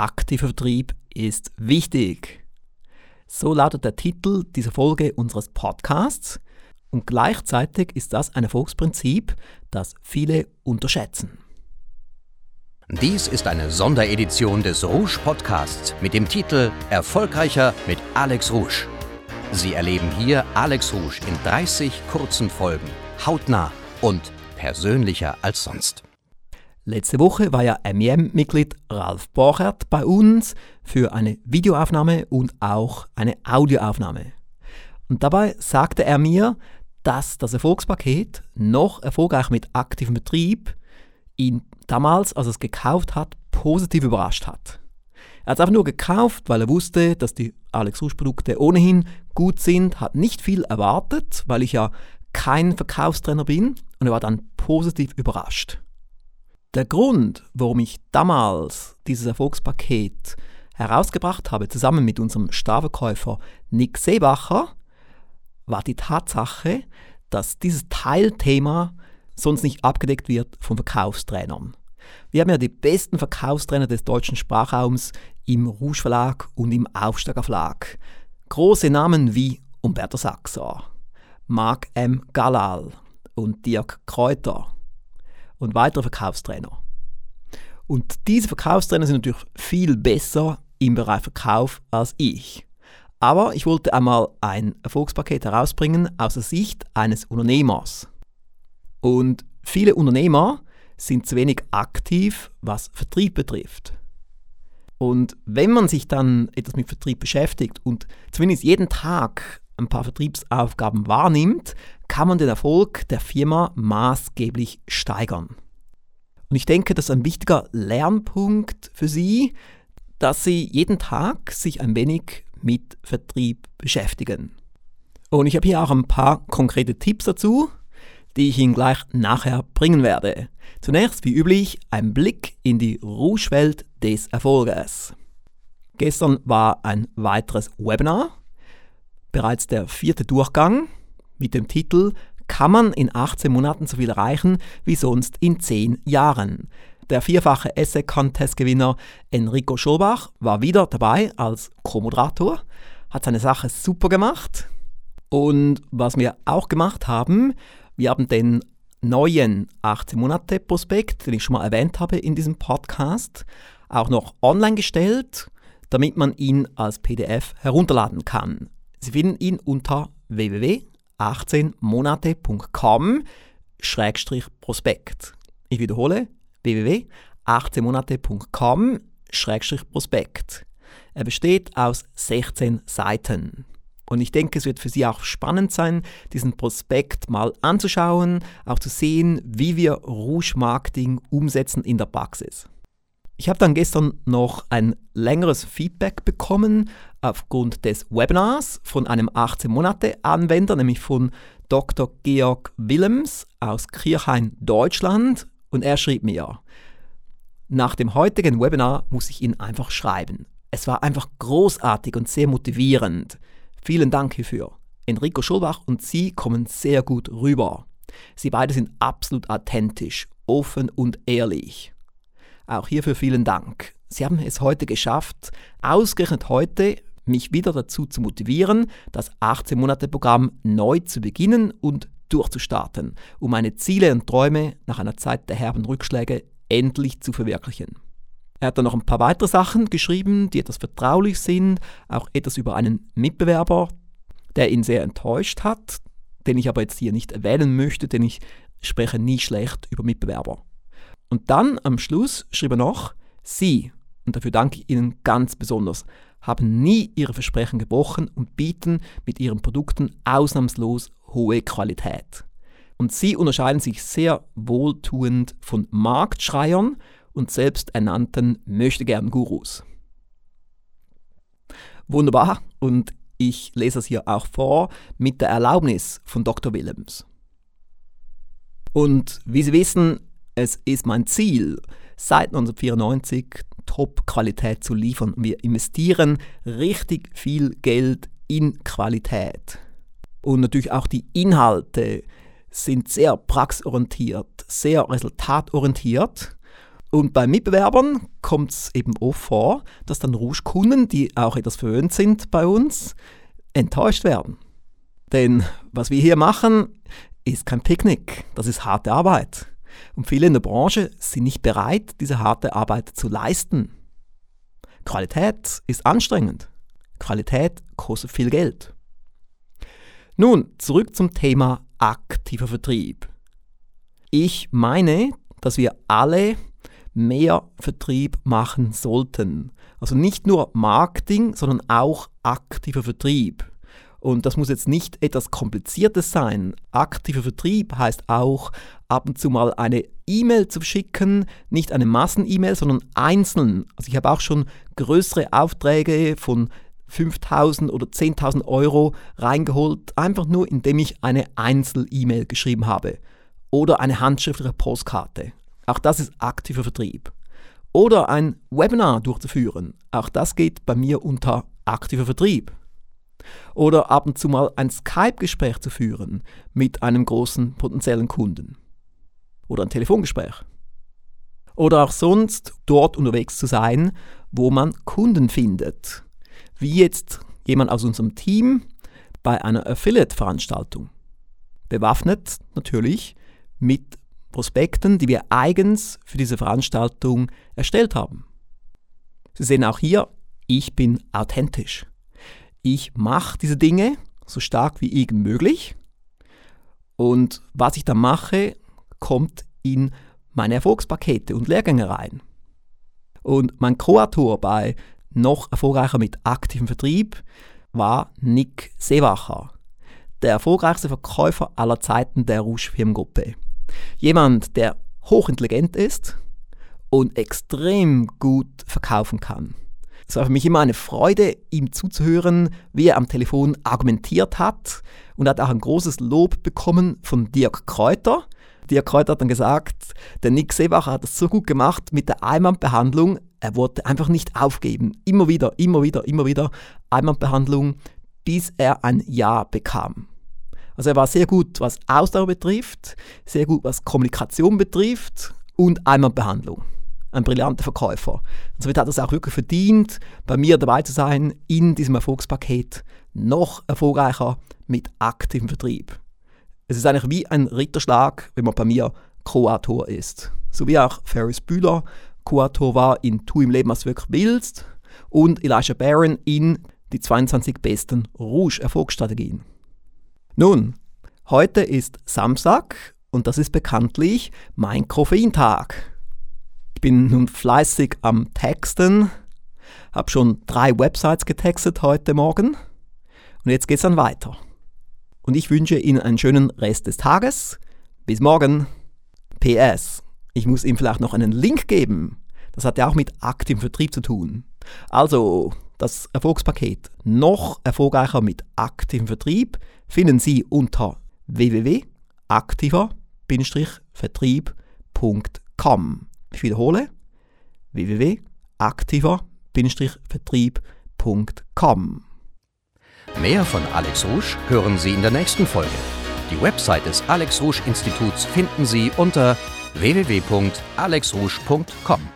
Aktiver Vertrieb ist wichtig. So lautet der Titel dieser Folge unseres Podcasts und gleichzeitig ist das ein Erfolgsprinzip, das viele unterschätzen. Dies ist eine Sonderedition des Rouge Podcasts mit dem Titel Erfolgreicher mit Alex Rouge. Sie erleben hier Alex Rouge in 30 kurzen Folgen, hautnah und persönlicher als sonst. Letzte Woche war ja MEM-Mitglied Ralf Borchert bei uns für eine Videoaufnahme und auch eine Audioaufnahme. Und dabei sagte er mir, dass das Erfolgspaket noch erfolgreich mit aktivem Betrieb ihn damals, als er es gekauft hat, positiv überrascht hat. Er hat es einfach nur gekauft, weil er wusste, dass die Alex Rouge Produkte ohnehin gut sind, hat nicht viel erwartet, weil ich ja kein Verkaufstrainer bin und er war dann positiv überrascht. Der Grund, warum ich damals dieses Erfolgspaket herausgebracht habe, zusammen mit unserem Starverkäufer Nick Seebacher, war die Tatsache, dass dieses Teilthema sonst nicht abgedeckt wird von Verkaufstrainern. Wir haben ja die besten Verkaufstrainer des deutschen Sprachraums im Rouge Verlag und im Aufsteiger Verlag. Große Namen wie Umberto Saxer, Mark M. Galal und Dirk Kräuter und weitere Verkaufstrainer. Und diese Verkaufstrainer sind natürlich viel besser im Bereich Verkauf als ich. Aber ich wollte einmal ein Erfolgspaket herausbringen aus der Sicht eines Unternehmers. Und viele Unternehmer sind zu wenig aktiv, was Vertrieb betrifft. Und wenn man sich dann etwas mit Vertrieb beschäftigt und zumindest jeden Tag ein paar Vertriebsaufgaben wahrnimmt, kann man den Erfolg der Firma maßgeblich steigern. Und ich denke, das ist ein wichtiger Lernpunkt für Sie, dass Sie jeden Tag sich ein wenig mit Vertrieb beschäftigen. Und ich habe hier auch ein paar konkrete Tipps dazu, die ich Ihnen gleich nachher bringen werde. Zunächst, wie üblich, ein Blick in die Rouge-Welt des Erfolges. Gestern war ein weiteres Webinar bereits der vierte Durchgang mit dem Titel Kann man in 18 Monaten so viel erreichen wie sonst in 10 Jahren? Der vierfache Essay-Contest-Gewinner Enrico Schobach war wieder dabei als Co-Moderator, hat seine Sache super gemacht. Und was wir auch gemacht haben, wir haben den neuen 18 Monate Prospekt, den ich schon mal erwähnt habe in diesem Podcast, auch noch online gestellt, damit man ihn als PDF herunterladen kann. Sie finden ihn unter www.18monate.com-prospekt. Ich wiederhole, www.18monate.com-prospekt. Er besteht aus 16 Seiten. Und ich denke, es wird für Sie auch spannend sein, diesen Prospekt mal anzuschauen, auch zu sehen, wie wir Rouge Marketing umsetzen in der Praxis. Ich habe dann gestern noch ein längeres Feedback bekommen aufgrund des Webinars von einem 18-Monate-Anwender, nämlich von Dr. Georg Willems aus Kirchhain, Deutschland. Und er schrieb mir, nach dem heutigen Webinar muss ich Ihnen einfach schreiben. Es war einfach großartig und sehr motivierend. Vielen Dank hierfür. Enrico Schulbach und Sie kommen sehr gut rüber. Sie beide sind absolut authentisch, offen und ehrlich. Auch hierfür vielen Dank. Sie haben es heute geschafft, ausgerechnet heute mich wieder dazu zu motivieren, das 18-Monate-Programm neu zu beginnen und durchzustarten, um meine Ziele und Träume nach einer Zeit der herben Rückschläge endlich zu verwirklichen. Er hat dann noch ein paar weitere Sachen geschrieben, die etwas vertraulich sind, auch etwas über einen Mitbewerber, der ihn sehr enttäuscht hat, den ich aber jetzt hier nicht erwähnen möchte, denn ich spreche nie schlecht über Mitbewerber. Und dann am Schluss schrieb er noch, Sie, und dafür danke ich Ihnen ganz besonders, haben nie ihre Versprechen gebrochen und bieten mit ihren Produkten ausnahmslos hohe Qualität. Und sie unterscheiden sich sehr wohltuend von Marktschreiern und selbsternannten Möchtegern-Gurus. Wunderbar, und ich lese es hier auch vor mit der Erlaubnis von Dr. Willems. Und wie Sie wissen, es ist mein Ziel, seit 1994 Top-Qualität zu liefern. Wir investieren richtig viel Geld in Qualität. Und natürlich auch die Inhalte sind sehr praxisorientiert, sehr resultatorientiert. Und bei Mitbewerbern kommt es eben oft vor, dass dann Rouge-Kunden, die auch etwas verwöhnt sind bei uns, enttäuscht werden. Denn was wir hier machen, ist kein Picknick, das ist harte Arbeit. Und viele in der Branche sind nicht bereit, diese harte Arbeit zu leisten. Qualität ist anstrengend. Qualität kostet viel Geld. Nun, zurück zum Thema aktiver Vertrieb. Ich meine, dass wir alle mehr Vertrieb machen sollten. Also nicht nur Marketing, sondern auch aktiver Vertrieb. Und das muss jetzt nicht etwas Kompliziertes sein. Aktiver Vertrieb heißt auch, ab und zu mal eine E-Mail zu schicken, nicht eine Massen-E-Mail, sondern einzeln. Also ich habe auch schon größere Aufträge von 5000 oder 10.000 Euro reingeholt, einfach nur indem ich eine Einzel-E-Mail geschrieben habe oder eine handschriftliche Postkarte. Auch das ist aktiver Vertrieb. Oder ein Webinar durchzuführen. Auch das geht bei mir unter aktiver Vertrieb. Oder ab und zu mal ein Skype-Gespräch zu führen mit einem großen potenziellen Kunden. Oder ein Telefongespräch. Oder auch sonst dort unterwegs zu sein, wo man Kunden findet. Wie jetzt jemand aus unserem Team bei einer Affiliate-Veranstaltung. Bewaffnet natürlich mit Prospekten, die wir eigens für diese Veranstaltung erstellt haben. Sie sehen auch hier, ich bin authentisch. Ich mache diese Dinge so stark wie irgend möglich und was ich dann mache, kommt in meine Erfolgspakete und Lehrgänge rein. Und mein Co-Autor bei noch erfolgreicher mit aktivem Vertrieb war Nick Seewacher, der erfolgreichste Verkäufer aller Zeiten der Rouge Firmengruppe. Jemand, der hochintelligent ist und extrem gut verkaufen kann. Es war für mich immer eine Freude, ihm zuzuhören, wie er am Telefon argumentiert hat und hat auch ein großes Lob bekommen von Dirk Kräuter. Dirk Kräuter hat dann gesagt, der Nick Seebacher hat es so gut gemacht mit der Einwandbehandlung, er wollte einfach nicht aufgeben. Immer wieder, immer wieder, immer wieder Einwandbehandlung, bis er ein Ja bekam. Also er war sehr gut, was Ausdauer betrifft, sehr gut, was Kommunikation betrifft und Einwandbehandlung. Ein brillanter Verkäufer. Und somit hat er es auch wirklich verdient, bei mir dabei zu sein in diesem Erfolgspaket noch erfolgreicher mit aktivem Vertrieb. Es ist eigentlich wie ein Ritterschlag, wenn man bei mir Co-Autor ist. So wie auch Ferris Bühler Co-Autor war in Tu im Leben, was du wirklich willst und Elijah Barron in die 22 besten Rouge-Erfolgsstrategien. Nun, heute ist Samstag und das ist bekanntlich mein Koffeintag. Bin nun fleißig am Texten, habe schon drei Websites getextet heute Morgen und jetzt geht es dann weiter. Und ich wünsche Ihnen einen schönen Rest des Tages. Bis morgen. PS. Ich muss ihm vielleicht noch einen Link geben. Das hat ja auch mit aktivem Vertrieb zu tun. Also, das Erfolgspaket noch erfolgreicher mit aktivem Vertrieb finden Sie unter www.aktiver-vertrieb.com. Ich wiederhole www.aktiver-vertrieb.com. Mehr von Alex Rouge hören Sie in der nächsten Folge. Die Website des Alex Rouge Instituts finden Sie unter www.alexrouge.com.